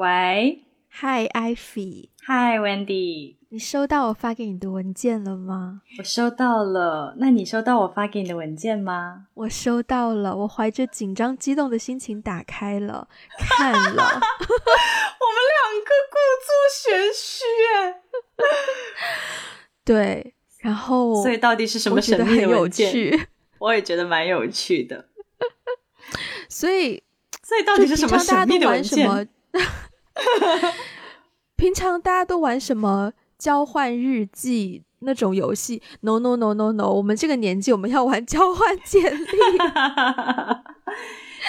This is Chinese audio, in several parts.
喂，Hi Ivy，Hi Wendy，你收到我发给你的文件了吗？我收到了，那你收到我发给你的文件吗？我收到了，我怀着紧张激动的心情打开了，看了。我们两个故作玄虚，对，然后所以到底是什么神秘的文件？我也觉得蛮有趣的，所以。所以到底是什么神秘的文件？平常大家都玩什么交换日记那种游戏？No No No No No，我们这个年纪我们要玩交换简历。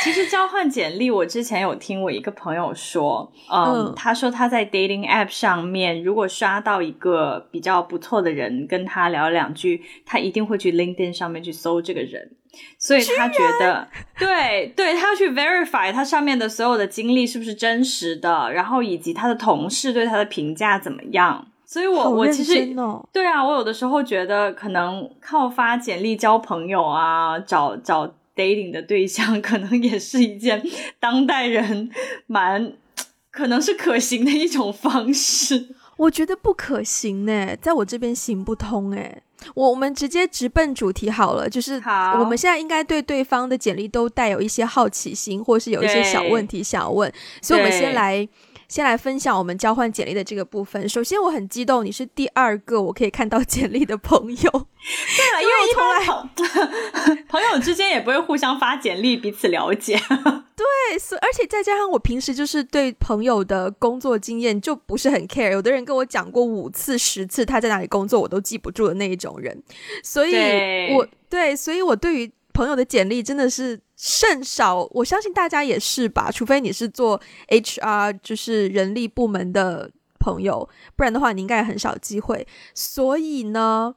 其实交换简历，我之前有听我一个朋友说，嗯，他说他在 dating app 上面，如果刷到一个比较不错的人，跟他聊两句，他一定会去 LinkedIn 上面去搜这个人。所以他觉得，对对，他要去 verify 他上面的所有的经历是不是真实的，然后以及他的同事对他的评价怎么样。所以，我我其实对啊，我有的时候觉得，可能靠发简历交朋友啊，找找 dating 的对象，可能也是一件当代人蛮 可能是可行的一种方式。我觉得不可行呢，在我这边行不通哎。我我们直接直奔主题好了，就是我们现在应该对对方的简历都带有一些好奇心，或是有一些小问题想要问，所以我们先来。先来分享我们交换简历的这个部分。首先，我很激动，你是第二个我可以看到简历的朋友。对了，因为我从来 朋友之间也不会互相发简历，彼此了解。对，所而且再加上我平时就是对朋友的工作经验就不是很 care。有的人跟我讲过五次、十次他在哪里工作，我都记不住的那一种人。所以，我对，所以我对于朋友的简历真的是。甚少，我相信大家也是吧。除非你是做 HR，就是人力部门的朋友，不然的话，你应该也很少机会。所以呢，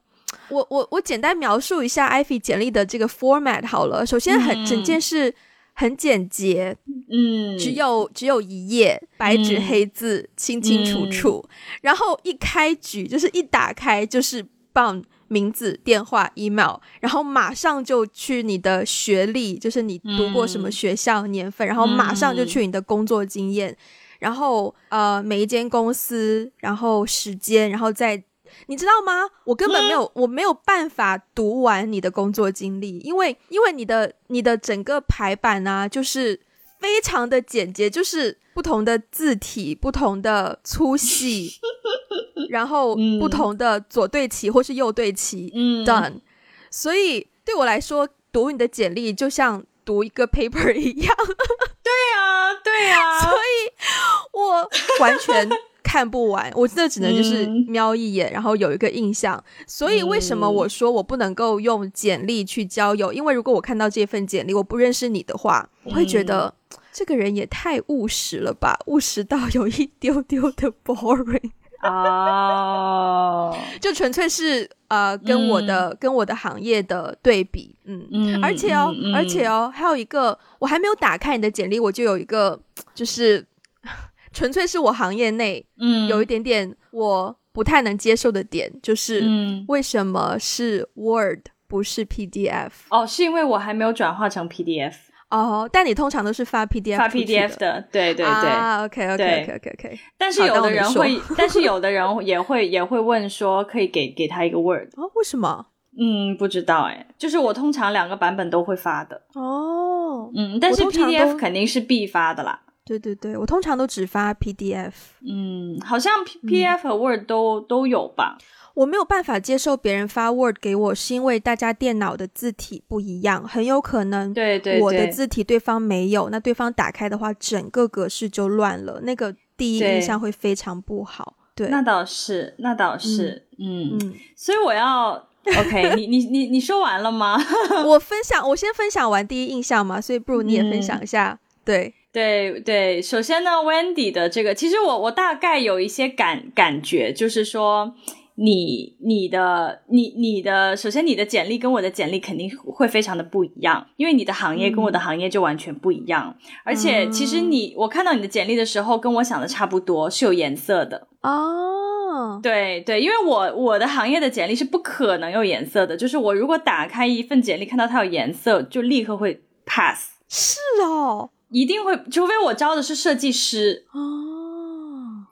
我我我简单描述一下 Ivy 简历的这个 format 好了。首先，很整件事很简洁，嗯，只有只有一页白纸黑字，清清楚楚。然后一开局就是一打开就是棒。名字、电话、email，然后马上就去你的学历，就是你读过什么学校、年份，然后马上就去你的工作经验，然后呃每一间公司，然后时间，然后再你知道吗？我根本没有，我没有办法读完你的工作经历，因为因为你的你的整个排版呢，就是非常的简洁，就是不同的字体，不同的粗细。然后不同的左对齐或是右对齐，done。所以对我来说，读你的简历就像读一个 paper 一样。对啊，对啊。所以我完全看不完，我真的只能就是瞄一眼，然后有一个印象。所以为什么我说我不能够用简历去交友？因为如果我看到这份简历，我不认识你的话，我会觉得这个人也太务实了吧，务实到有一丢丢的 boring。哦，就纯粹是呃，跟我的跟我的行业的对比，嗯。嗯，而且哦，而且哦，还有一个，我还没有打开你的简历，我就有一个，就是纯粹是我行业内，嗯，有一点点我不太能接受的点，就是为什么是 Word 不是 PDF？哦，是因为我还没有转化成 PDF。哦，但你通常都是发 PDF 发 PDF 的，对对对，OK OK OK OK OK。但是有的人会，但是有的人也会也会问说，可以给给他一个 Word 哦？为什么？嗯，不知道哎，就是我通常两个版本都会发的哦。嗯，但是 PDF 肯定是必发的啦。对对对，我通常都只发 PDF。嗯，好像 PDF 和 Word 都都有吧。我没有办法接受别人发 Word 给我，是因为大家电脑的字体不一样，很有可能对对我的字体对方没有，那对方打开的话，整个格式就乱了，那个第一印象会非常不好。对，那倒是，那倒是，嗯嗯，所以我要 OK，你你你你说完了吗？我分享，我先分享完第一印象嘛，所以不如你也分享一下。对对对，首先呢，Wendy 的这个，其实我我大概有一些感感觉，就是说。你你的你你的，首先你的简历跟我的简历肯定会非常的不一样，因为你的行业跟我的行业就完全不一样。而且其实你我看到你的简历的时候，跟我想的差不多，是有颜色的哦。对对，因为我我的行业的简历是不可能有颜色的，就是我如果打开一份简历看到它有颜色，就立刻会 pass。是哦，一定会，除非我招的是设计师哦。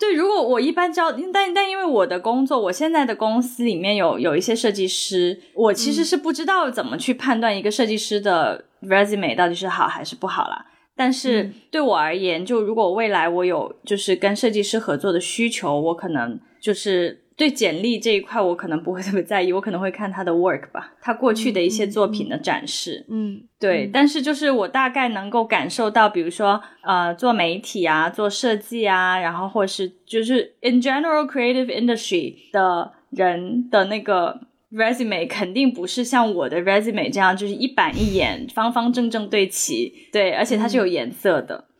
对，如果我一般招，但但因为我的工作，我现在的公司里面有有一些设计师，我其实是不知道怎么去判断一个设计师的 resume 到底是好还是不好啦。但是对我而言，就如果未来我有就是跟设计师合作的需求，我可能就是。对简历这一块，我可能不会特别在意，我可能会看他的 work 吧，他过去的一些作品的展示。嗯，对。但是就是我大概能够感受到，比如说呃，做媒体啊，做设计啊，然后或是就是 in general creative industry 的人的那个 resume 肯定不是像我的 resume 这样，就是一板一眼、方方正正对齐。对，而且它是有颜色的。嗯，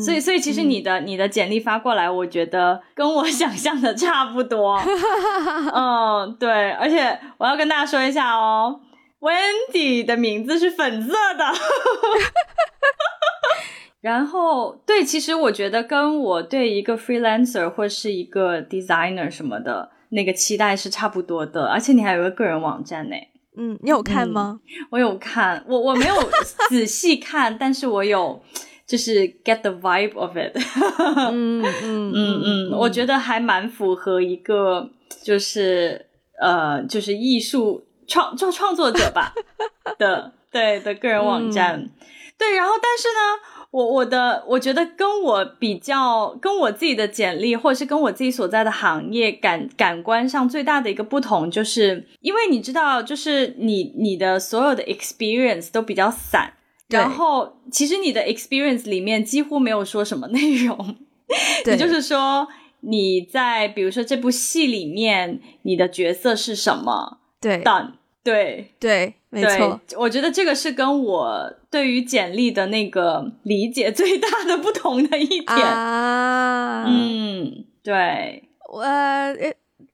所以所以其实你的你的简历发过来，我觉得跟我 想象的差不多。嗯，对，而且我要跟大家说一下哦，Wendy 的名字是粉色的。然后，对，其实我觉得跟我对一个 freelancer 或是一个 designer 什么的那个期待是差不多的。而且你还有个个人网站呢。嗯，你有看吗？我有看，我我没有 仔细看，但是我有。就是 get the vibe of it，嗯嗯嗯嗯，我觉得还蛮符合一个就是呃就是艺术创创创作者吧 的对的个人网站，对，然后但是呢，我我的我觉得跟我比较跟我自己的简历或者是跟我自己所在的行业感感官上最大的一个不同，就是因为你知道，就是你你的所有的 experience 都比较散。然后，其实你的 experience 里面几乎没有说什么内容，也就是说，你在比如说这部戏里面，你的角色是什么？对，done，对对，没错。我觉得这个是跟我对于简历的那个理解最大的不同的一点。啊，嗯，对，我。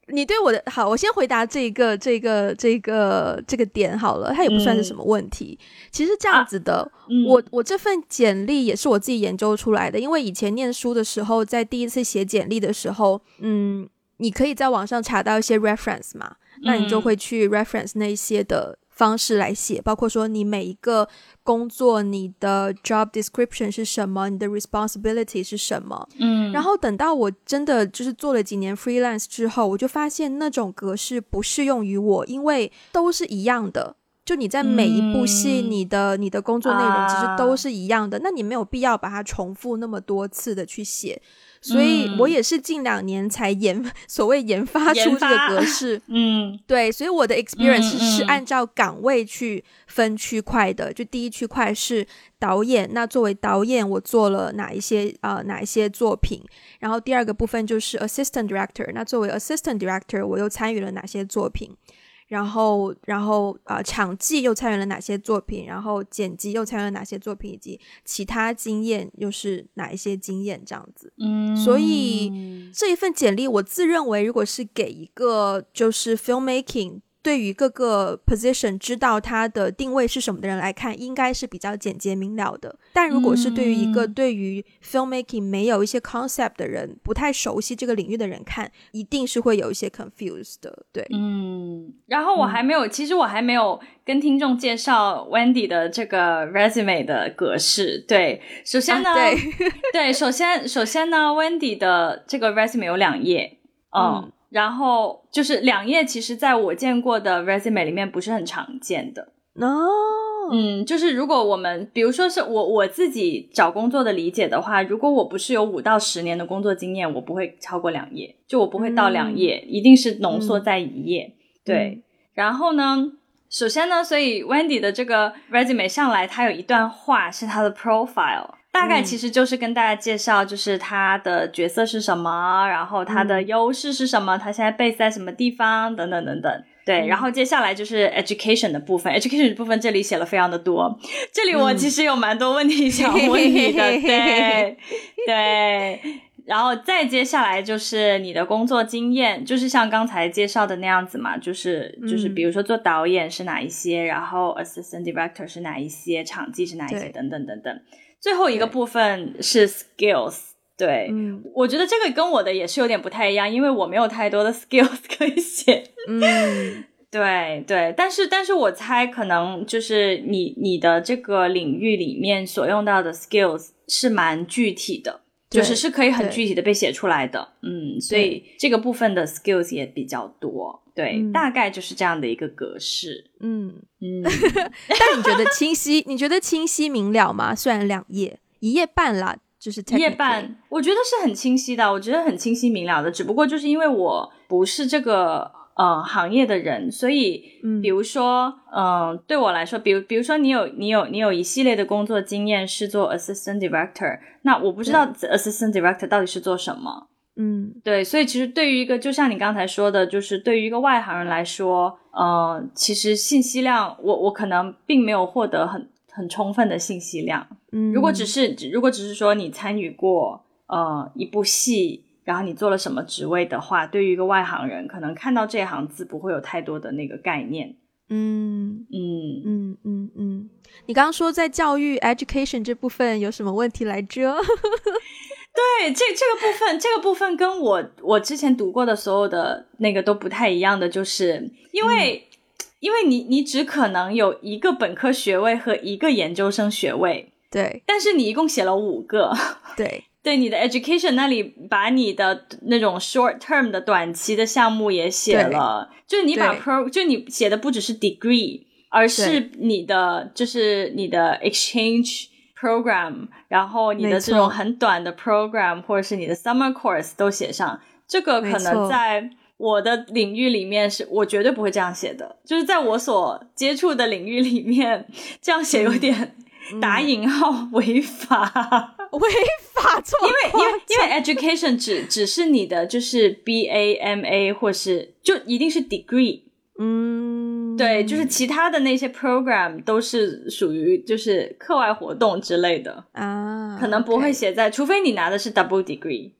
你对我的好，我先回答这个这个这个这个点好了，它也不算是什么问题。其实这样子的，我我这份简历也是我自己研究出来的，因为以前念书的时候，在第一次写简历的时候，嗯，你可以在网上查到一些 reference 嘛，那你就会去 reference 那些的。方式来写，包括说你每一个工作，你的 job description 是什么，你的 responsibility 是什么，嗯，然后等到我真的就是做了几年 freelance 之后，我就发现那种格式不适用于我，因为都是一样的。就你在每一部戏，你的你的工作内容其实都是一样的，那你没有必要把它重复那么多次的去写。所以我也是近两年才研 所谓研发出这个格式，嗯，对，所以我的 experience 是按照岗位去分区块的。就第一区块是导演，那作为导演我做了哪一些啊哪一些作品？然后第二个部分就是 assistant director，那作为 assistant director 我又参与了哪些作品？然后，然后呃，场记又参与了哪些作品？然后剪辑又参与了哪些作品？以及其他经验又是哪一些经验？这样子，嗯，所以这一份简历，我自认为，如果是给一个就是 filmmaking。对于各个 position 知道它的定位是什么的人来看，应该是比较简洁明了的。但如果是对于一个对于 filmmaking 没有一些 concept 的人，不太熟悉这个领域的人看，一定是会有一些 confused 的。对，嗯。然后我还没有，其实我还没有跟听众介绍 Wendy 的这个 resume 的格式。对，首先呢，对，首先首先呢，Wendy 的这个 resume 有两页，嗯。然后就是两页，其实在我见过的 resume 里面不是很常见的哦。嗯，就是如果我们比如说是我我自己找工作的理解的话，如果我不是有五到十年的工作经验，我不会超过两页，就我不会到两页，一定是浓缩在一页。对，然后呢，首先呢，所以 Wendy 的这个 resume 上来，它有一段话是它的 profile。大概其实就是跟大家介绍，就是他的角色是什么，然后他的优势是什么，他现在 base 在什么地方，等等等等。对，然后接下来就是 education 的部分，education 的部分这里写了非常的多，这里我其实有蛮多问题 想问你的，对对。然后再接下来就是你的工作经验，就是像刚才介绍的那样子嘛，就是就是比如说做导演是哪一些，然后 assistant director 是哪一些，场记是哪一些，等等等等。最后一个部分是 skills，对，我觉得这个跟我的也是有点不太一样，因为我没有太多的 skills 可以写。嗯，对对，但是但是我猜可能就是你你的这个领域里面所用到的 skills 是蛮具体的。就是是可以很具体的被写出来的。嗯，所以这个部分的 skills 也比较多。对，大概就是这样的一个格式。嗯 嗯。但你觉得清晰？你觉得清晰明了吗？虽然两页，一页半啦，就是一页半，我觉得是很清晰的。我觉得很清晰明了的，只不过就是因为我不是这个。呃，行业的人，所以，比如说，嗯，对我来说，比如，比如说，你有，你有，你有一系列的工作经验是做 assistant director，那我不知道 assistant director 到底是做什么，嗯，对，所以其实对于一个，就像你刚才说的，就是对于一个外行人来说，呃，其实信息量，我我可能并没有获得很很充分的信息量，嗯，如果只是，如果只是说你参与过，呃，一部戏。然后你做了什么职位的话，对于一个外行人，可能看到这行字不会有太多的那个概念。嗯嗯嗯嗯嗯。你刚刚说在教育 education 这部分有什么问题来着？对，这这个部分，这个部分跟我我之前读过的所有的那个都不太一样的，就是因为因为你你只可能有一个本科学位和一个研究生学位，对，但是你一共写了五个，对。对你的 education 那里，把你的那种 short term 的短期的项目也写了，就你把 pro 就你写的不只是 degree，而是你的就是你的 exchange program，然后你的这种很短的 program 或者是你的 summer course 都写上。这个可能在我的领域里面是我绝对不会这样写的，就是在我所接触的领域里面，这样写有点。打引号违法，违法错，因为因为因为 education 只只是你的就是 B A M A 或是就一定是 degree，嗯，对，就是其他的那些 program 都是属于就是课外活动之类的啊，可能不会写在，除非你拿的是 double degree。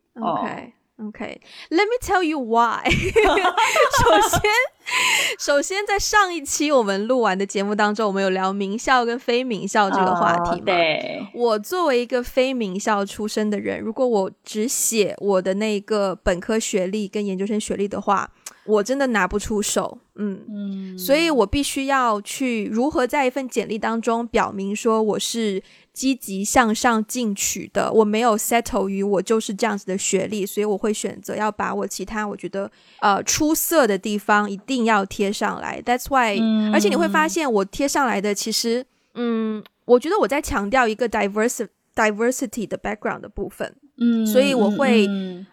OK OK，Let me tell you why。首先。首先，在上一期我们录完的节目当中，我们有聊名校跟非名校这个话题嘛？对。我作为一个非名校出身的人，如果我只写我的那个本科学历跟研究生学历的话，我真的拿不出手。嗯嗯。所以我必须要去如何在一份简历当中表明说我是。积极向上进取的，我没有 settle 于我就是这样子的学历，所以我会选择要把我其他我觉得呃出色的地方一定要贴上来。That's why，而且你会发现我贴上来的其实，嗯，我觉得我在强调一个 diversity diversity 的 background 的部分。嗯，所以我会，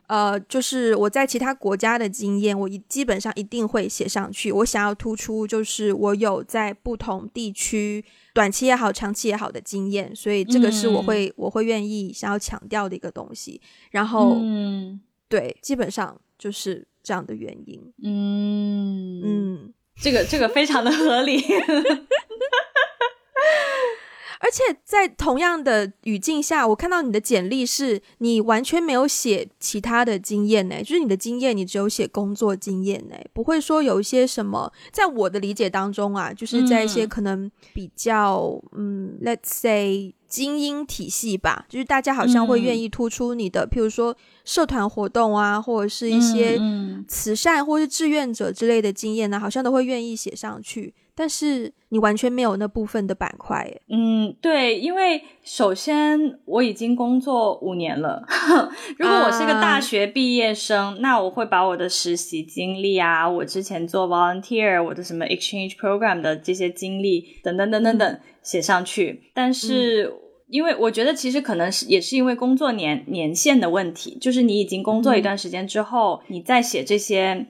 呃，就是我在其他国家的经验，我一基本上一定会写上去。我想要突出，就是我有在不同地区短期也好、长期也好的经验，所以这个是我会我会愿意想要强调的一个东西。然后，嗯，对，基本上就是这样的原因。嗯嗯，这个这个非常的合理。而且在同样的语境下，我看到你的简历是你完全没有写其他的经验呢，就是你的经验你只有写工作经验呢，不会说有一些什么，在我的理解当中啊，就是在一些可能比较嗯，let's say 精英体系吧，就是大家好像会愿意突出你的，譬如说社团活动啊，或者是一些慈善或是志愿者之类的经验呢，好像都会愿意写上去。但是你完全没有那部分的板块，耶。嗯，对，因为首先我已经工作五年了。如果我是个大学毕业生，那我会把我的实习经历啊，我之前做 volunteer，我的什么 exchange program 的这些经历等等等等等写上去。但是，因为我觉得其实可能是也是因为工作年年限的问题，就是你已经工作一段时间之后，你再写这些，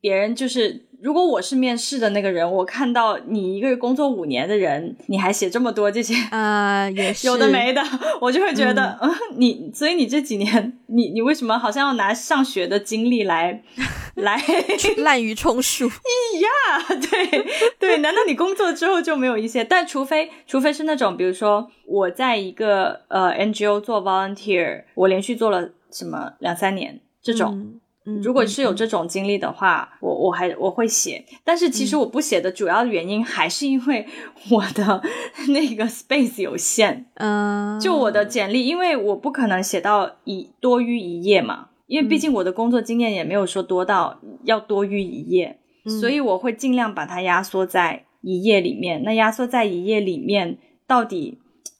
别人就是。如果我是面试的那个人，我看到你一个工作五年的人，你还写这么多这些啊，也是有的没的，我就会觉得，嗯，你所以你这几年，你你为什么好像要拿上学的经历来 来滥竽充数？呀，对对，难道你工作之后就没有一些？但除非除非是那种，比如说我在一个呃 NGO 做 volunteer，我连续做了什么两三年这种。如果是有这种经历的话，我我还我会写，但是其实我不写的主要原因还是因为 我的 那个 space 有限。嗯，就我的简历，因为我不可能写到一多于一页嘛，因为毕竟我的工作经验也没有说多到要多于一页，所以我会尽量把它压缩在一页里面。那压缩在一页里面，到底？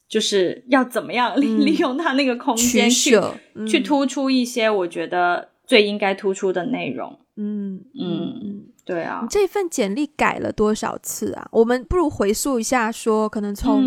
就是要怎么样利 利用它那个空间去去突出一些我觉得最应该突出的内容。嗯嗯嗯，对啊。这份简历改了多少次啊？我们不如回溯一下，说可能从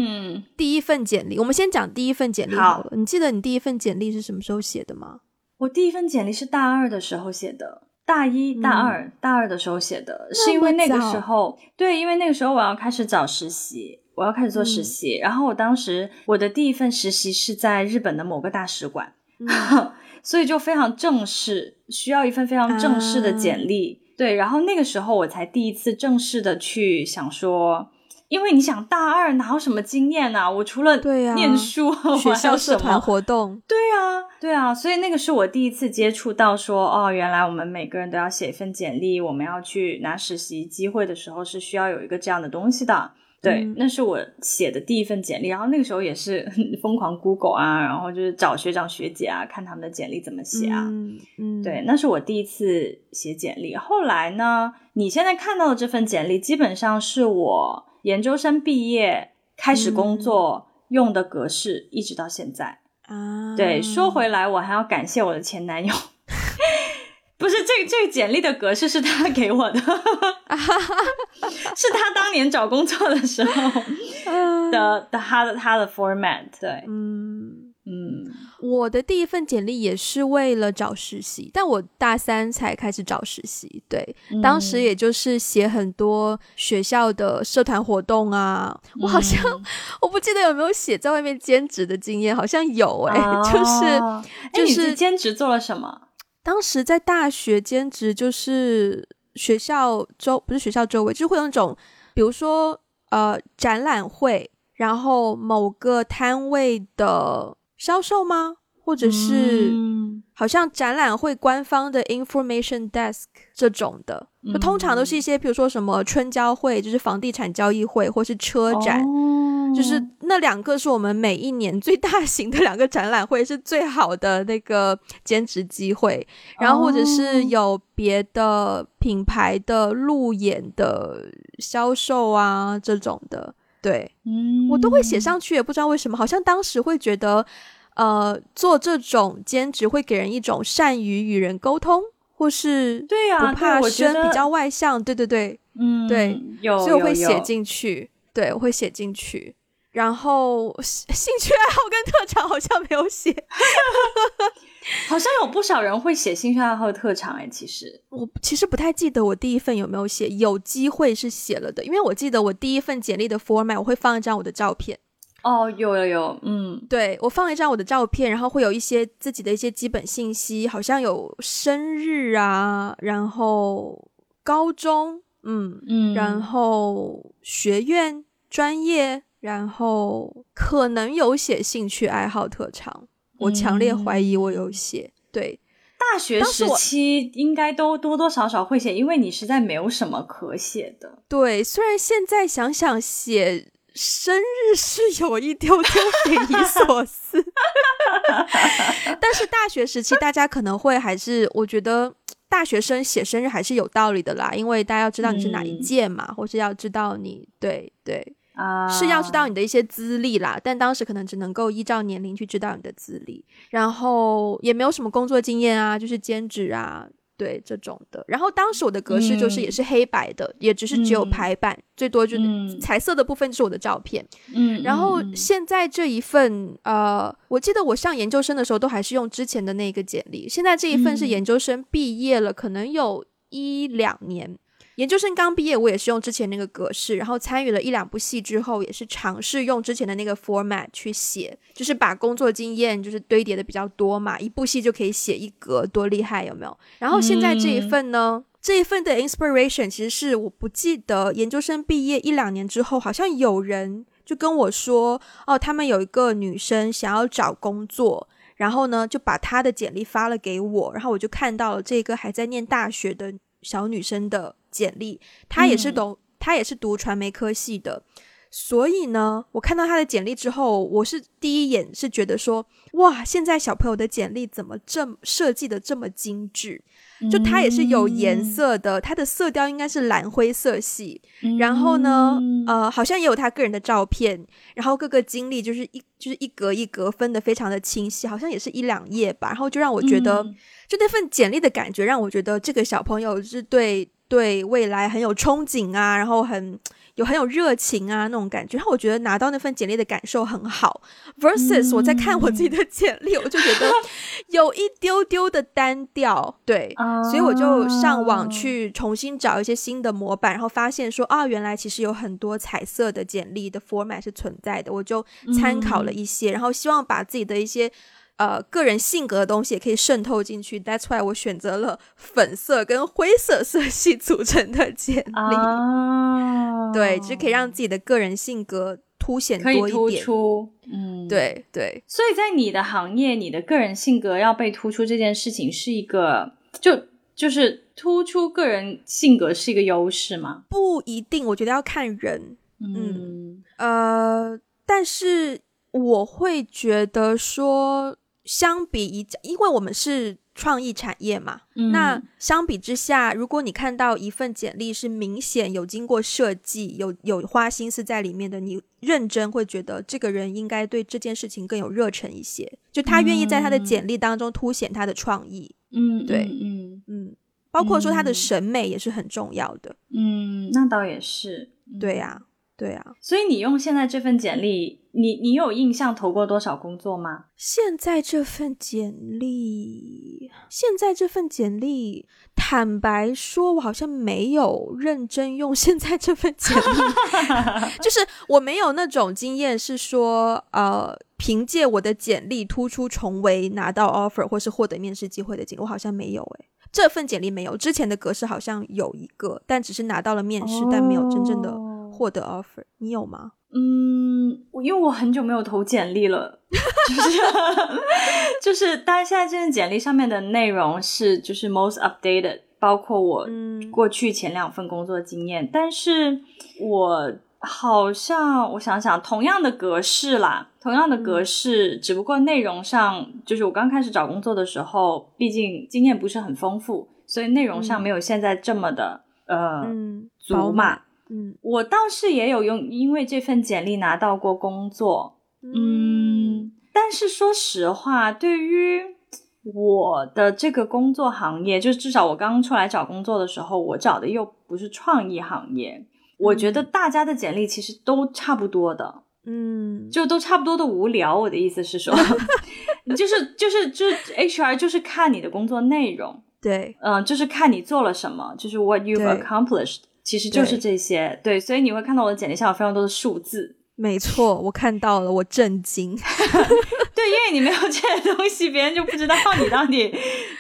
第一份简历，我们先讲第一份简历好了。你记得你第一份简历是什么时候写的吗？我第一份简历是大二的时候写的，大一、大二、大二的时候写的，是因为那个时候，对，因为那个时候我要开始找实习，我要开始做实习，然后我当时我的第一份实习是在日本的某个大使馆，所以就非常正式，需要一份非常正式的简历，对，然后那个时候我才第一次正式的去想说。因为你想大二哪有什么经验啊？我除了对呀念书，学校社团活动，对啊，对啊，所以那个是我第一次接触到说，哦，原来我们每个人都要写一份简历，我们要去拿实习机会的时候是需要有一个这样的东西的。对，那是我写的第一份简历，然后那个时候也是 疯狂 Google 啊，然后就是找学长学姐啊，看他们的简历怎么写啊。嗯，对，那是我第一次写简历。后来呢，你现在看到的这份简历，基本上是我。研究生毕业开始工作用的格式，一直到现在啊。对，说回来，我还要感谢我的前男友，这这个简历的格式是他给我的，是他当年找工作的时候的的他的他的 format。对，嗯。嗯，我的第一份简历也是为了找实习，但我大三才开始找实习。对，当时也就是写很多学校的社团活动啊。我好像 我不记得有没有写在外面兼职的经验，好像有哎，就是就是兼职做了什么？当时在大学兼职就是学校周不是学校周围，就会有那种，比如说呃展览会，然后某个摊位的。销售吗？或者是好像展览会官方的 information desk 这种的，通常都是一些，比如说什么春交会，就是房地产交易会，或是车展，就是那两个是我们每一年最大型的两个展览会，是最好的那个兼职机会。然后或者是有别的品牌的路演的销售啊这种的。对，嗯，我都会写上去，也不知道为什么，好像当时会觉得，呃，做这种兼职会给人一种善于与人沟通，或是对呀，不怕生，比较外向，对对对，嗯，对，有，所以我会写进去，对，我会写进去，然后兴 趣爱好跟特长好像没有写。好像有不少人会写兴趣爱好特长哎，其实我其实不太记得我第一份有没有写，有机会是写了的，因为我记得我第一份简历的 format 我会放一张我的照片。哦，有有有，嗯，对我放一张我的照片，然后会有一些自己的一些基本信息，好像有生日啊，然后高中，嗯嗯，然后学院专业，然后可能有写兴趣爱好特长。我强烈怀疑我有写对大学时期应该都多多少少会写，因为你实在没有什么可写的。对，虽然现在想想写生日是有一丢丢匪夷所思，但是大学时期大家可能会还是我觉得大学生写生日还是有道理的啦，因为大家要知道你是哪一届嘛，或是要知道你对对。啊，是要知道你的一些资历啦，但当时可能只能够依照年龄去知道你的资历，然后也没有什么工作经验啊，就是兼职啊，对这种的。然后当时我的格式就是也是黑白的，也只是只有排版，最多就是彩色的部分就是我的照片。嗯，然后现在这一份，呃，我记得我上研究生的时候都还是用之前的那个简历，现在这一份是研究生毕业了，可能有一两年。研究生刚毕业，我也是用之前那个格式，然后参与了一两部戏之后，也是尝试用之前的那个 format 去写，就是把工作经验就是堆叠的比较多嘛，一部戏就可以写一格，多厉害有没有？然后现在这一份呢，这一份的 inspiration 其实是我不记得研究生毕业一两年之后，好像有人就跟我说，哦，他们有一个女生想要找工作，然后呢就把她的简历发了给我，然后我就看到了这个还在念大学的小女生的。简历，他也是读，他也是读传媒科系的，所以呢，我看到他的简历之后，我是第一眼是觉得说，哇，现在小朋友的简历怎么这么设计的这么精致？就它也是有颜色的，它的色调应该是蓝灰色系。然后呢，呃，好像也有他个人的照片，然后各个经历就是一就是一格一格分的非常的清晰，好像也是一两页吧。然后就让我觉得，就那份简历的感觉让我觉得这个小朋友是对对未来很有憧憬啊，然后很。有很有热情啊那种感觉，然后我觉得拿到那份简历的感受很好。versus 我在看我自己的简历，我就觉得 有一丢丢的单调，对，所以我就上网去重新找一些新的模板，然后发现说啊，原来其实有很多彩色的简历的 format 是存在的，我就参考了一些，然后希望把自己的一些。呃，个人性格的东西也可以渗透进去。That's why 我选择了粉色跟灰色 色系组成的简历。对，就可以让自己的个人性格凸显多一点。突出，嗯，对对。所以在你的行业，你的个人性格要被突出这件事情，是一个就就是突出个人性格是一个优势吗？不一定，我觉得要看人。嗯呃，但是我会觉得说。相比一，因为我们是创意产业嘛，那相比之下，如果你看到一份简历是明显有经过设计、有有花心思在里面的，你认真会觉得这个人应该对这件事情更有热忱一些，就他愿意在他的简历当中凸显他的创意。嗯，对，嗯嗯，包括说他的审美也是很重要的。嗯，那倒也是。对呀。对啊，所以你用现在这份简历，你你有印象投过多少工作吗？现在这份简历，现在这份简历，坦白说，我好像没有认真用现在这份简历，就是我没有那种经验，是说呃，凭借我的简历突出重围拿到 offer 或是获得面试机会的经历，我好像没有诶，这份简历没有，之前的格式好像有一个，但只是拿到了面试，但没有真正的。获得 offer，你有吗？嗯，因为我很久没有投简历了，就 是就是，但是现在这份简历上面的内容是就是 most updated，包括我过去前两份工作经验，但是我好像我想想，同样的格式啦，同样的格式，只不过内容上，就是我刚开始找工作的时候，毕竟经验不是很丰富，所以内容上没有现在这么的呃足嘛。嗯，我倒是也有用，因为这份简历拿到过工作。嗯，但是说实话，对于我的这个工作行业，就至少我刚出来找工作的时候，我找的又不是创意行业。我觉得大家的简历其实都差不多的，嗯，就都差不多的无聊。我的意思是说，就是就是就是 HR 就是看你的工作内容，对，嗯，就是看你做了什么，就是 what you've accomplished。其实就是这些，对，所以你会看到我的简历上有非常多的数字。没错，我看到了，我震惊。对，因为你没有这些东西，别人就不知道你到底，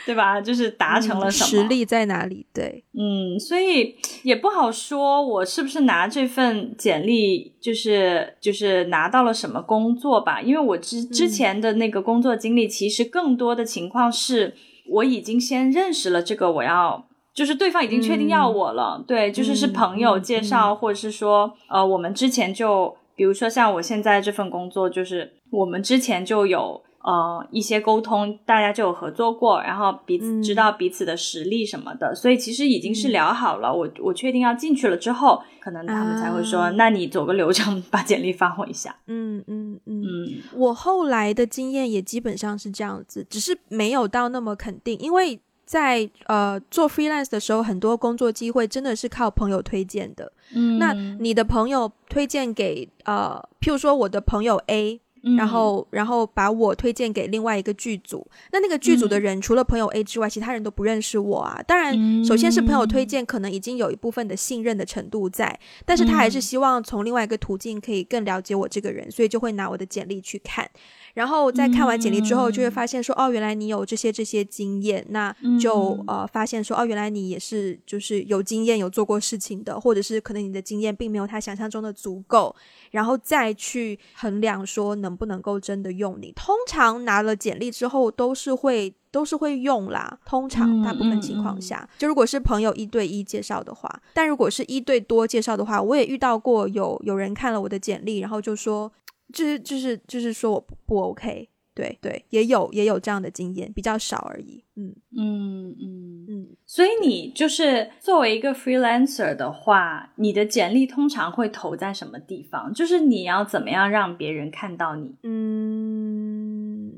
对吧？就是达成了什么，实力在哪里？对，嗯，所以也不好说，我是不是拿这份简历，就是就是拿到了什么工作吧？因为我之之前的那个工作经历，其实更多的情况是我已经先认识了这个我要。就是对方已经确定要我了，对，就是是朋友介绍，或者是说，呃，我们之前就，比如说像我现在这份工作，就是我们之前就有呃一些沟通，大家就有合作过，然后彼此知道彼此的实力什么的，所以其实已经是聊好了。我我确定要进去了之后，可能他们才会说，那你走个流程，把简历发我一下。嗯嗯嗯嗯，我后来的经验也基本上是这样子，只是没有到那么肯定，因为。在呃做 freelance 的时候，很多工作机会真的是靠朋友推荐的。嗯，那你的朋友推荐给呃，譬如说我的朋友 A，然后然后把我推荐给另外一个剧组，那那个剧组的人除了朋友 A 之外，其他人都不认识我啊。当然，首先是朋友推荐，可能已经有一部分的信任的程度在，但是他还是希望从另外一个途径可以更了解我这个人，所以就会拿我的简历去看。然后在看完简历之后，就会发现说，哦，原来你有这些这些经验，那就呃发现说，哦，原来你也是就是有经验、有做过事情的，或者是可能你的经验并没有他想象中的足够，然后再去衡量说能不能够真的用你。通常拿了简历之后，都是会都是会用啦。通常大部分情况下，就如果是朋友一对一介绍的话，但如果是一对多介绍的话，我也遇到过有有人看了我的简历，然后就说。就是就是就是说我不不 OK，对对，也有也有这样的经验，比较少而已。嗯嗯嗯嗯。所以你就是作为一个 freelancer 的话，你的简历通常会投在什么地方？就是你要怎么样让别人看到你？嗯，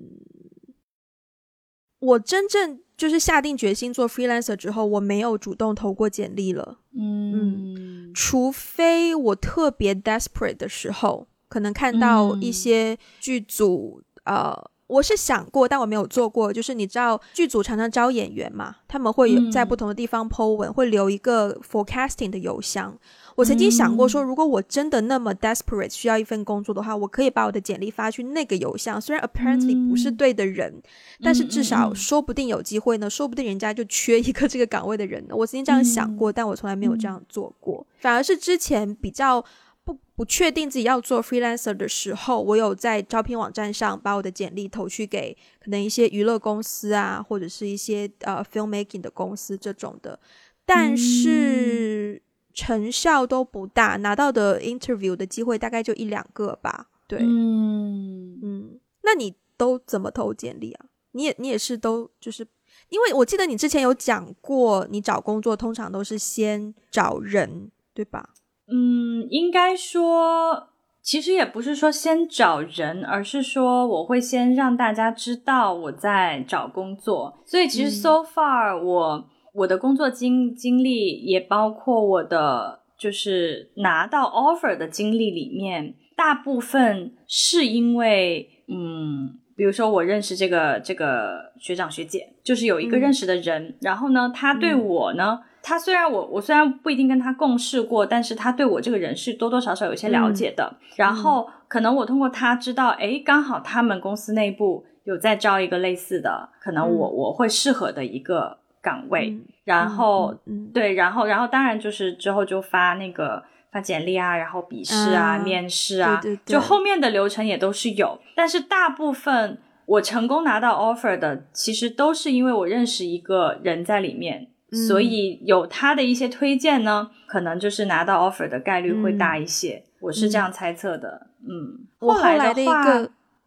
我真正就是下定决心做 freelancer 之后，我没有主动投过简历了。嗯，除非我特别 desperate 的时候。可能看到一些剧组，呃，我是想过，但我没有做过。就是你知道，剧组常常招演员嘛，他们会有在不同的地方 Po 文，会留一个 forecasting 的邮箱。我曾经想过说，如果我真的那么 desperate 需要一份工作的话，我可以把我的简历发去那个邮箱。虽然 apparently 不是对的人，但是至少说不定有机会呢，说不定人家就缺一个这个岗位的人呢。我曾经这样想过，但我从来没有这样做过。反而是之前比较。不不确定自己要做 freelancer 的时候，我有在招聘网站上把我的简历投去给可能一些娱乐公司啊，或者是一些呃 filmmaking 的公司这种的，但是成效都不大，拿到的 interview 的机会大概就一两个吧。对，嗯嗯，那你都怎么投简历啊？你也你也是都就是因为我记得你之前有讲过，你找工作通常都是先找人，对吧？嗯，应该说，其实也不是说先找人，而是说我会先让大家知道我在找工作。所以其实 so far 我我的工作经经历也包括我的就是拿到 offer 的经历里面，大部分是因为嗯，比如说我认识这个这个学长学姐，就是有一个认识的人，然后呢，他对我呢。他虽然我我虽然不一定跟他共事过，但是他对我这个人是多多少少有些了解的。然后可能我通过他知道，哎，刚好他们公司内部有在招一个类似的，可能我我会适合的一个岗位。然后对，然后然后当然就是之后就发那个发简历啊，然后笔试啊，面试啊，就后面的流程也都是有。但是大部分我成功拿到 offer 的，其实都是因为我认识一个人在里面。所以有他的一些推荐呢，可能就是拿到 offer 的概率会大一些，我是这样猜测的。嗯，后来的话，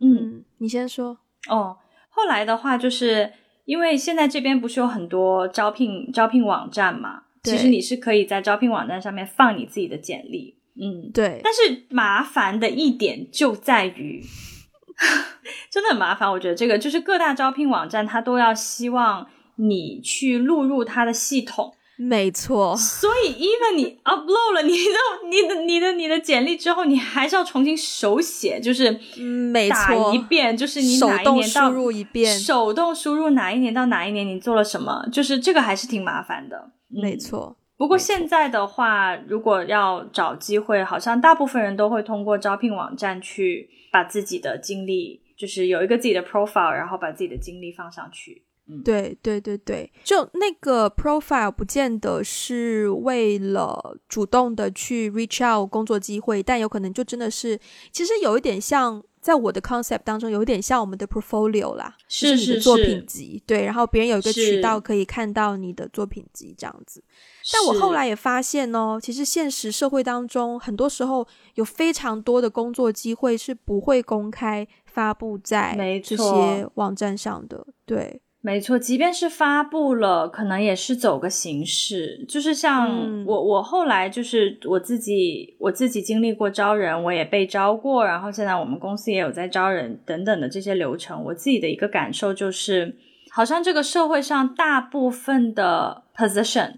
嗯，你先说。哦，后来的话，就是因为现在这边不是有很多招聘招聘网站嘛，其实你是可以在招聘网站上面放你自己的简历。嗯，对。但是麻烦的一点就在于，真的很麻烦。我觉得这个就是各大招聘网站它都要希望。你去录入他的系统，没错。所以，even 你 upload 了你的、你的、你的、你的简历之后，你还是要重新手写，就是打一遍，就是你哪一年到输入一遍，手动输入哪一年到哪一年你做了什么，就是这个还是挺麻烦的。没错。不过现在的话，如果要找机会，好像大部分人都会通过招聘网站去把自己的经历，就是有一个自己的 profile，然后把自己的经历放上去。对对对对，就那个 profile 不见得是为了主动的去 reach out 工作机会，但有可能就真的是，其实有一点像，在我的 concept 当中，有一点像我们的 portfolio 啦，是你的作品集，对，然后别人有一个渠道可以看到你的作品集这样子。但我后来也发现哦，其实现实社会当中，很多时候有非常多的工作机会是不会公开发布在这些网站上的，对。没错，即便是发布了，可能也是走个形式，就是像我，我后来就是我自己，我自己经历过招人，我也被招过，然后现在我们公司也有在招人等等的这些流程。我自己的一个感受就是，好像这个社会上大部分的 position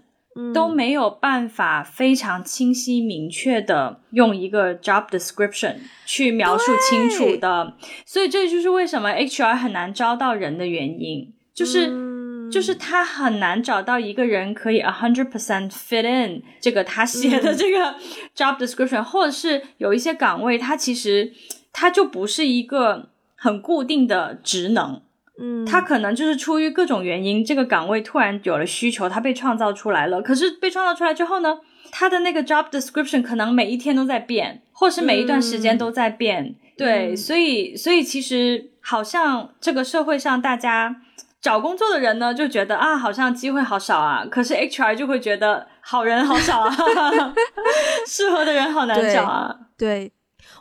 都没有办法非常清晰明确的用一个 job description 去描述清楚的，所以这就是为什么 HR 很难招到人的原因。就是就是他很难找到一个人可以 a hundred percent fit in 这个他写的这个 job description，或者是有一些岗位，它其实它就不是一个很固定的职能，嗯，他可能就是出于各种原因，这个岗位突然有了需求，他被创造出来了。可是被创造出来之后呢，他的那个 job description 可能每一天都在变，或是每一段时间都在变。对，所以，所以其实好像这个社会上大家找工作的人呢，就觉得啊，好像机会好少啊。可是 HR 就会觉得好人好少啊，适合的人好难找啊。对，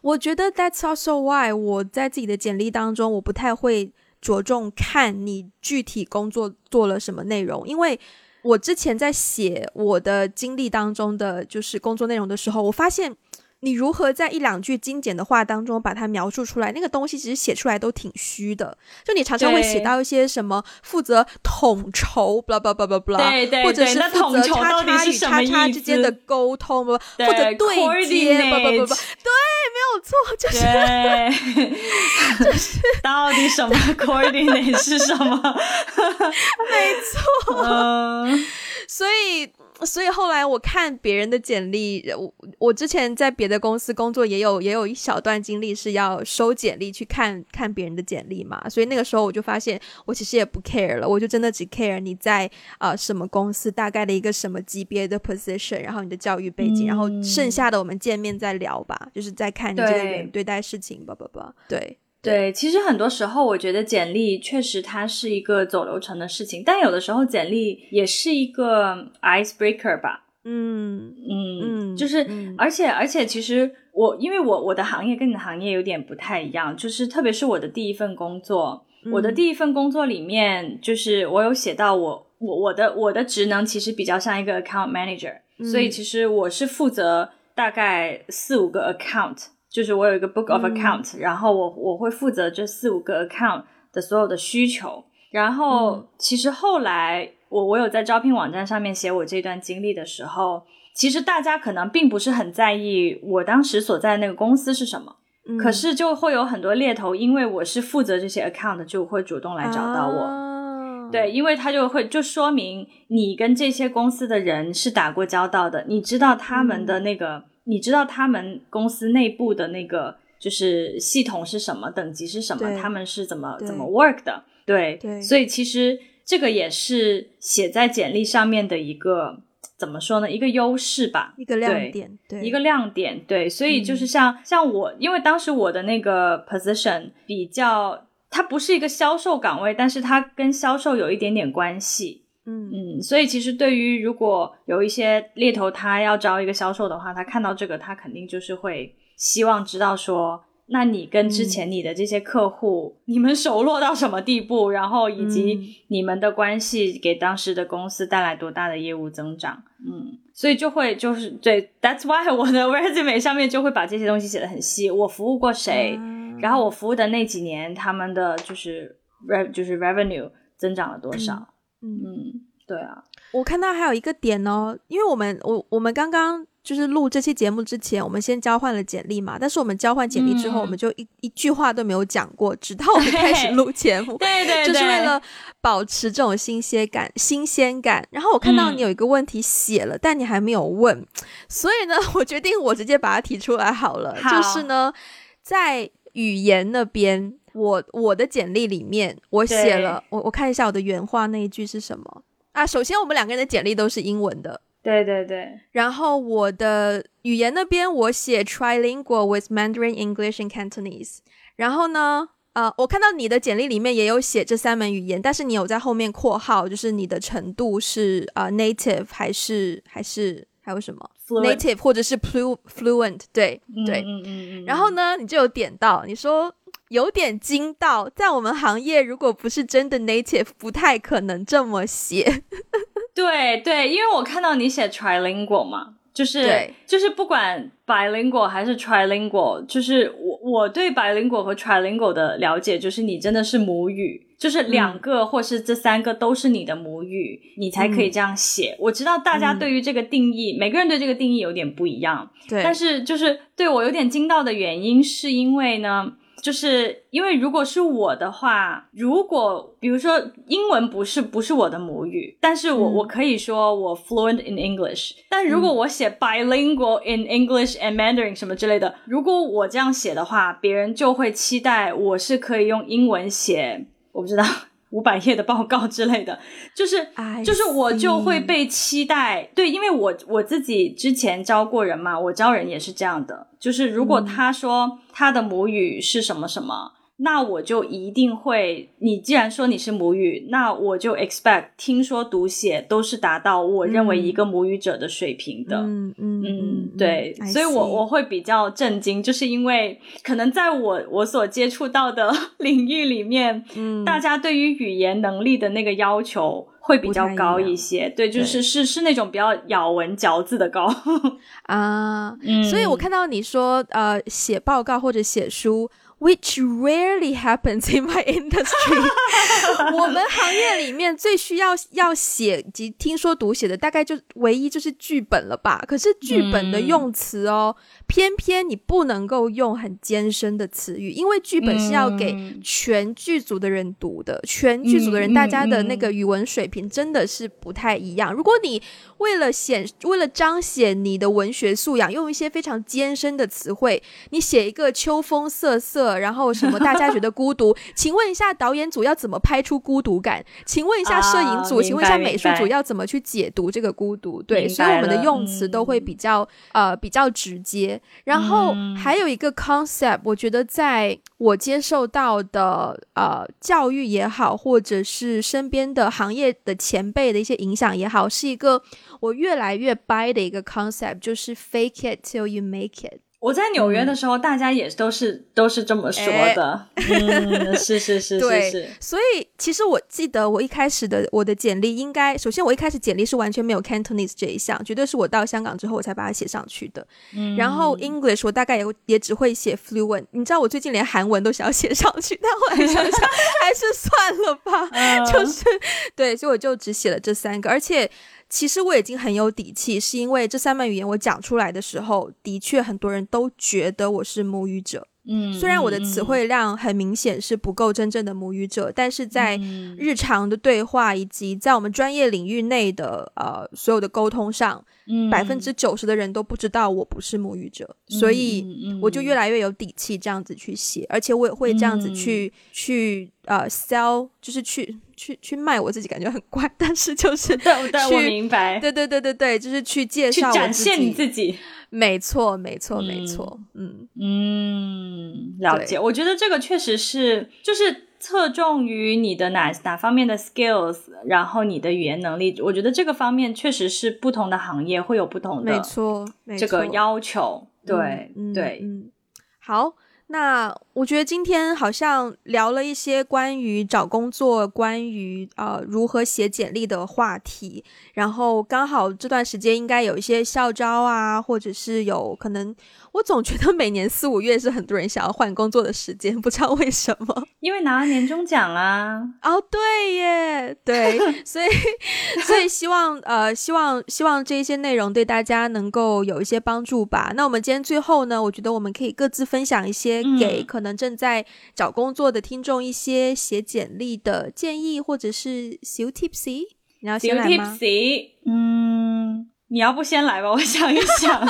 我觉得 That's also why 我在自己的简历当中，我不太会着重看你具体工作做了什么内容，因为我之前在写我的经历当中的就是工作内容的时候，我发现。你如何在一两句精简的话当中把它描述出来？那个东西其实写出来都挺虚的。就你常常会写到一些什么负责统筹，blah blah blah blah blah，或者是负责叉叉与叉叉之间的沟通，或者对接，不不不不，对，没有错，就是就是 到底什么 coordinate 是什么？没错，所以。所以后来我看别人的简历，我我之前在别的公司工作，也有也有一小段经历是要收简历去看看别人的简历嘛。所以那个时候我就发现，我其实也不 care 了，我就真的只 care 你在啊什么公司，大概的一个什么级别的 position，然后你的教育背景，然后剩下的我们见面再聊吧，就是再看你这个人对待事情吧吧吧，对。对，其实很多时候，我觉得简历确实它是一个走流程的事情，但有的时候简历也是一个 icebreaker 吧。嗯嗯，就是，而且而且，其实我因为我我的行业跟你的行业有点不太一样，就是特别是我的第一份工作，我的第一份工作里面，就是我有写到我我我的我的职能其实比较像一个 account manager，所以其实我是负责大概四五个 account。就是我有一个 book of account，然后我我会负责这四五个 account 的所有的需求。然后其实后来我我有在招聘网站上面写我这段经历的时候，其实大家可能并不是很在意我当时所在那个公司是什么，可是就会有很多猎头，因为我是负责这些 account，就会主动来找到我。对，因为他就会就说明你跟这些公司的人是打过交道的，你知道他们的那个。你知道他们公司内部的那个就是系统是什么等级是什么？他们是怎么怎么 work 的？对，所以其实这个也是写在简历上面的一个怎么说呢？一个优势吧，一个亮点，对，一个亮点。对，所以就是像像我，因为当时我的那个 position 比较，它不是一个销售岗位，但是它跟销售有一点点关系。嗯。嗯，所以其实对于如果有一些猎头他要招一个销售的话，他看到这个，他肯定就是会希望知道说，那你跟之前你的这些客户，你们熟络到什么地步，然后以及你们的关系给当时的公司带来多大的业务增长。嗯，所以就会就是对，That's why 我的 resume 上面就会把这些东西写的很细，我服务过谁，然后我服务的那几年他们的就是 re 就是 revenue 增长了多少。嗯，对啊，我看到还有一个点哦，因为我们我我们刚刚就是录这期节目之前，我们先交换了简历嘛，但是我们交换简历之后，我们就一一句话都没有讲过，直到我们开始录节目，对 对，就是为了保持这种新鲜感，新鲜感。然后我看到你有一个问题写了，但你还没有问，所以呢，我决定我直接把它提出来好了，就是呢，在语言那边。我我的简历里面，我写了，我我看一下我的原话那一句是什么啊？首先，我们两个人的简历都是英文的，对对对。然后我的语言那边我写 trilingual with Mandarin English and Cantonese。然后呢，呃，我看到你的简历里面也有写这三门语言，但是你有在后面括号，就是你的程度是呃 native 还是还是还有什么 native 或者是 flu fluent 对对，嗯嗯嗯。然后呢，你就有点到，你说。有点惊到，在我们行业，如果不是真的 native，不太可能这么写。对对，因为我看到你写 trilingual 嘛，就是就是不管 bilingual 还是 trilingual，就是我我对 bilingual 和 trilingual 的了解，就是你真的是母语，就是两个或是这三个都是你的母语，你才可以这样写。我知道大家对于这个定义，每个人对这个定义有点不一样。对，但是就是对我有点惊到的原因，是因为呢。就是因为如果是我的话，如果比如说英文不是不是我的母语，但是我我可以说我 fluent in English。但如果我写 bilingual in English and Mandarin 什么之类的，如果我这样写的话，别人就会期待我是可以用英文写，我不知道。五百页的报告之类的，就是就是我就会被期待，对，因为我我自己之前招过人嘛，我招人也是这样的，就是如果他说他的母语是什么什么。那我就一定会，你既然说你是母语，那我就 expect 听说读写都是达到我认为一个母语者的水平的。嗯嗯嗯，对，所以我我会比较震惊，就是因为可能在我我所接触到的 领域里面，嗯，大家对于语言能力的那个要求会比较高一些。对，就是是是那种比较咬文嚼字的高 啊。嗯所以我看到你说呃写报告或者写书。Which rarely happens in my industry。我们行业里面最需要要写及听说读写的，大概就唯一就是剧本了吧？可是剧本的用词哦，偏偏你不能够用很艰深的词语，因为剧本是要给全剧组的人读的，全剧组的人大家的那个语文水平真的是不太一样。如果你为了显为了彰显你的文学素养，用一些非常艰深的词汇，你写一个秋风瑟瑟。然后什么？大家觉得孤独？请问一下，导演组要怎么拍出孤独感？请问一下，摄影组？请问一下，美术组要怎么去解读这个孤独？对，所以我们的用词都会比较呃比较直接。然后还有一个 concept，我觉得在我接受到的呃教育也好，或者是身边的行业的前辈的一些影响也好，是一个我越来越 buy 的一个 concept，就是 fake it till you make it。我在纽约的时候，大家也都是都是这么说的。嗯，是是是是是。所以其实我记得我一开始的我的简历，应该首先我一开始简历是完全没有 Cantonese 这一项，绝对是我到香港之后我才把它写上去的。嗯然后 English 我大概也也只会写 fluent。你知道我最近连韩文都想要写上去，但后来想想 还是算了吧。就是对，所以我就只写了这三个，而且。其实我已经很有底气，是因为这三门语言我讲出来的时候，的确很多人都觉得我是母语者。嗯，虽然我的词汇量很明显是不够真正的母语者，但是在日常的对话以及在我们专业领域内的呃所有的沟通上，百分之九十的人都不知道我不是母语者，所以我就越来越有底气这样子去写，而且我也会这样子去去呃 sell，就是去去去卖我自己，感觉很怪，但是就是对，我明白，对对对对对，就是去介绍展现你自己。没错，没错，没错。嗯嗯，了解。我觉得这个确实是，就是侧重于你的哪哪方面的 skills，然后你的语言能力。我觉得这个方面确实是不同的行业会有不同的，没错，这个要求。对对，嗯，好。那我觉得今天好像聊了一些关于找工作、关于呃如何写简历的话题，然后刚好这段时间应该有一些校招啊，或者是有可能。我总觉得每年四五月是很多人想要换工作的时间，不知道为什么。因为拿了年终奖啊！哦，对耶，对，所以所以希望呃希望希望这一些内容对大家能够有一些帮助吧。那我们今天最后呢，我觉得我们可以各自分享一些给可能正在找工作的听众一些写简历的建议，或者是小 tipsy。你要先来吗？嗯。你要不先来吧，我想一想。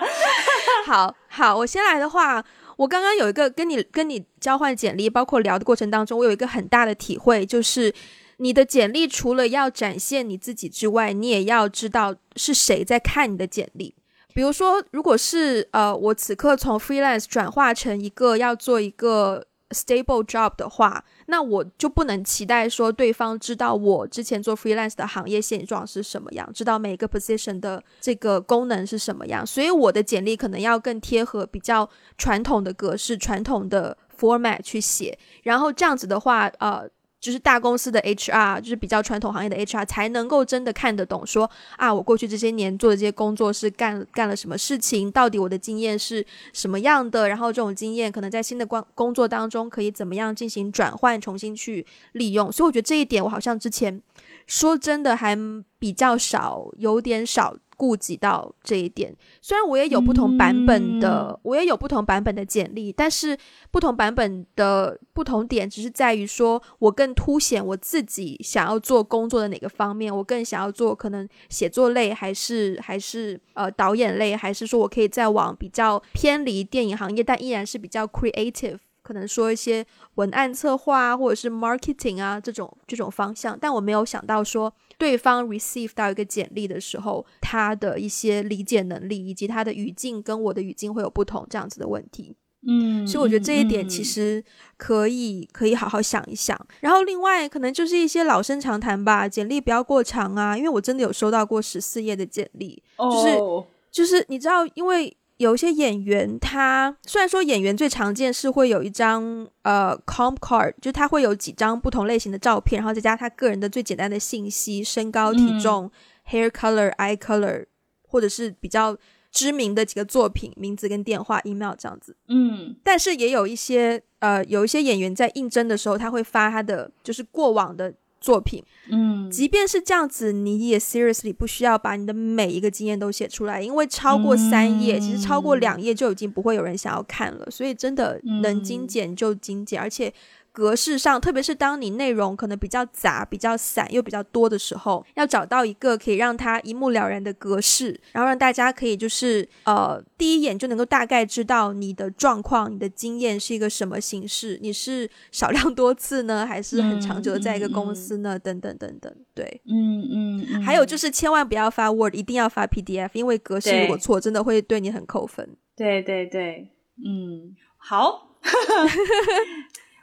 好好，我先来的话，我刚刚有一个跟你跟你交换简历，包括聊的过程当中，我有一个很大的体会，就是你的简历除了要展现你自己之外，你也要知道是谁在看你的简历。比如说，如果是呃，我此刻从 freelance 转化成一个要做一个。stable job 的话，那我就不能期待说对方知道我之前做 freelance 的行业现状是什么样，知道每一个 position 的这个功能是什么样，所以我的简历可能要更贴合比较传统的格式、传统的 format 去写，然后这样子的话，呃。就是大公司的 HR，就是比较传统行业的 HR，才能够真的看得懂，说啊，我过去这些年做的这些工作是干干了什么事情，到底我的经验是什么样的，然后这种经验可能在新的工工作当中可以怎么样进行转换，重新去利用。所以我觉得这一点，我好像之前说真的还比较少，有点少。顾及到这一点。虽然我也有不同版本的，我也有不同版本的简历，但是不同版本的不同点只是在于说我更凸显我自己想要做工作的哪个方面，我更想要做可能写作类，还是还是呃导演类，还是说我可以再往比较偏离电影行业，但依然是比较 creative。可能说一些文案策划啊，或者是 marketing 啊这种这种方向，但我没有想到说对方 receive 到一个简历的时候，他的一些理解能力以及他的语境跟我的语境会有不同这样子的问题。嗯，所以我觉得这一点其实可以可以好好想一想。然后另外可能就是一些老生常谈吧，简历不要过长啊，因为我真的有收到过十四页的简历，就是就是你知道，因为。有一些演员，他虽然说演员最常见是会有一张呃 comp card，就他会有几张不同类型的照片，然后再加他个人的最简单的信息，身高、体重、hair color、eye color，或者是比较知名的几个作品名字跟电话、email 这样子。嗯，但是也有一些呃，有一些演员在应征的时候，他会发他的就是过往的。作品，嗯，即便是这样子，你也 seriously 不需要把你的每一个经验都写出来，因为超过三页，其实超过两页就已经不会有人想要看了，所以真的能精简就精简，而且。格式上，特别是当你内容可能比较杂、比较散又比较多的时候，要找到一个可以让它一目了然的格式，然后让大家可以就是呃第一眼就能够大概知道你的状况、你的经验是一个什么形式，你是少量多次呢，还是很长久的在一个公司呢？等等等等，对，嗯嗯，还有就是千万不要发 Word，一定要发 PDF，因为格式如果错，真的会对你很扣分。对对对，嗯，好。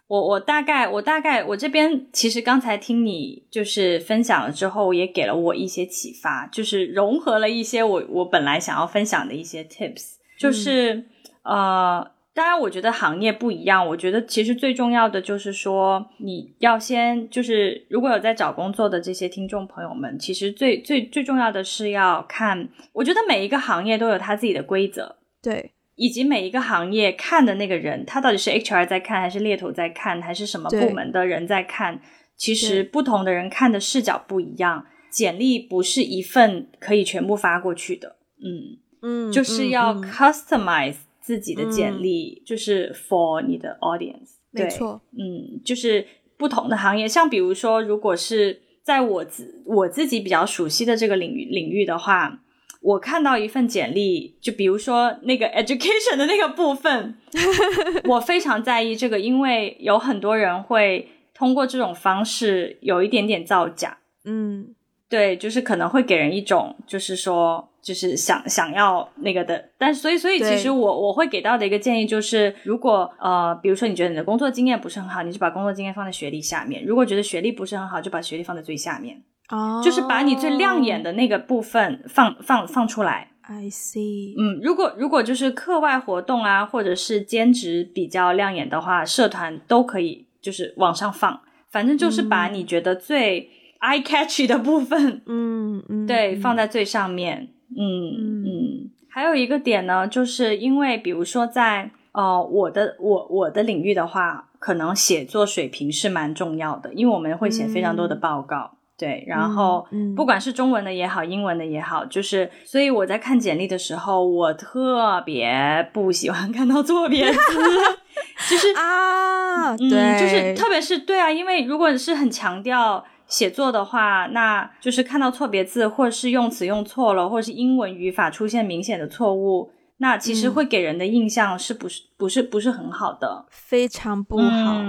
我我大概我大概我这边其实刚才听你就是分享了之后，也给了我一些启发，就是融合了一些我我本来想要分享的一些 tips，就是呃，当然我觉得行业不一样，我觉得其实最重要的就是说你要先就是如果有在找工作的这些听众朋友们，其实最最最重要的是要看，我觉得每一个行业都有它自己的规则，对。以及每一个行业看的那个人，他到底是 HR 在看，还是猎头在看，还是什么部门的人在看？其实不同的人看的视角不一样。简历不是一份可以全部发过去的，嗯嗯，就是要 customize 自己的简历，就是 for 你的 audience。没错，嗯，就是不同的行业，像比如说，如果是在我自我自己比较熟悉的这个领域领域的话。我看到一份简历，就比如说那个 education 的那个部分，我非常在意这个，因为有很多人会通过这种方式有一点点造假。嗯，对，就是可能会给人一种就是说，就是想想要那个的。但所以，所以其实我我会给到的一个建议就是，如果呃，比如说你觉得你的工作经验不是很好，你就把工作经验放在学历下面；如果觉得学历不是很好，就把学历放在最下面。哦，就是把你最亮眼的那个部分放放放出来。I see。嗯，如果如果就是课外活动啊，或者是兼职比较亮眼的话，社团都可以就是往上放。反正就是把你觉得最 eye catchy 的部分，嗯嗯，对，放在最上面。嗯嗯。还有一个点呢，就是因为比如说在呃我的我我的领域的话，可能写作水平是蛮重要的，因为我们会写非常多的报告。对，然后不管是中文的也好，英文的也好，就是所以我在看简历的时候，我特别不喜欢 看到错别字，就是啊，对，就是特别是对啊，因为如果是很强调写作的话，那就是看到错别字，或者是用词用错了，或者是英文语法出现明显的错误，那其实会给人的印象是不是不是不是很好的，非常不好。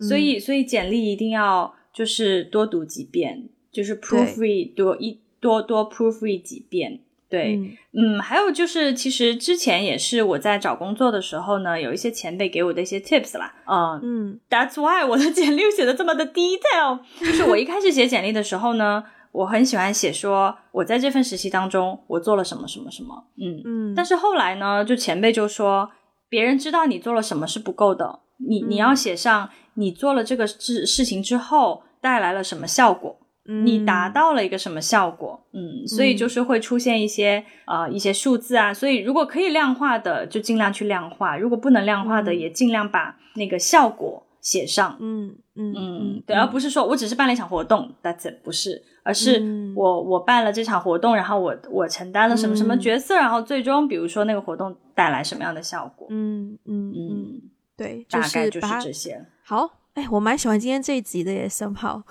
所以所以简历一定要。就是多读几遍，就是 proofread 多一多多 proofread 几遍，对，嗯，还有就是，其实之前也是我在找工作的时候呢，有一些前辈给我的一些 tips 啦，嗯嗯，That's why 我的简历写的这么的 detail，就是我一开始写简历的时候呢，我很喜欢写说我在这份实习当中我做了什么什么什么，嗯嗯，但是后来呢，就前辈就说，别人知道你做了什么是不够的，你你要写上。你做了这个事事情之后带来了什么效果？你达到了一个什么效果？嗯，所以就是会出现一些呃一些数字啊。所以如果可以量化的，就尽量去量化；如果不能量化的，也尽量把那个效果写上。嗯嗯嗯，对，而不是说我只是办了一场活动，That's it，不是，而是我我办了这场活动，然后我我承担了什么什么角色，然后最终比如说那个活动带来什么样的效果。嗯嗯嗯，对，大概就是这些。好。哎，我蛮喜欢今天这一集的耶，生炮。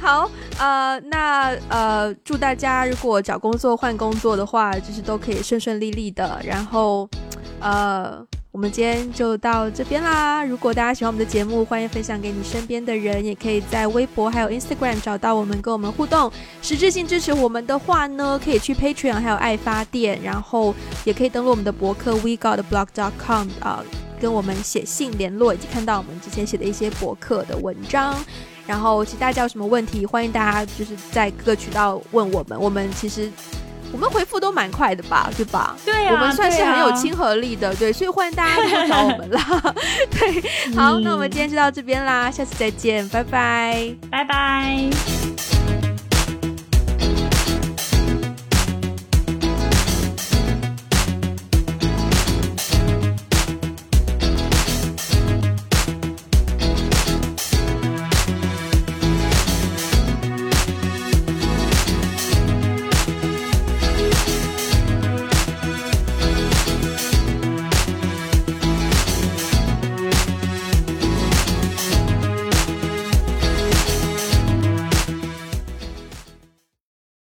好，呃，那呃，祝大家如果找工作换工作的话，就是都可以顺顺利利的。然后，呃，我们今天就到这边啦。如果大家喜欢我们的节目，欢迎分享给你身边的人，也可以在微博还有 Instagram 找到我们，跟我们互动。实质性支持我们的话呢，可以去 Patreon 还有爱发电，然后也可以登录我们的博客 WeGotBlog.com 啊。跟我们写信联络，以及看到我们之前写的一些博客的文章。然后，其实大家有什么问题，欢迎大家就是在各个渠道问我们。我们其实我们回复都蛮快的吧，对吧？对我们算是很有亲和力的，对，所以欢迎大家来找我们啦。对，好，那我们今天就到这边啦，下次再见，拜拜，拜拜。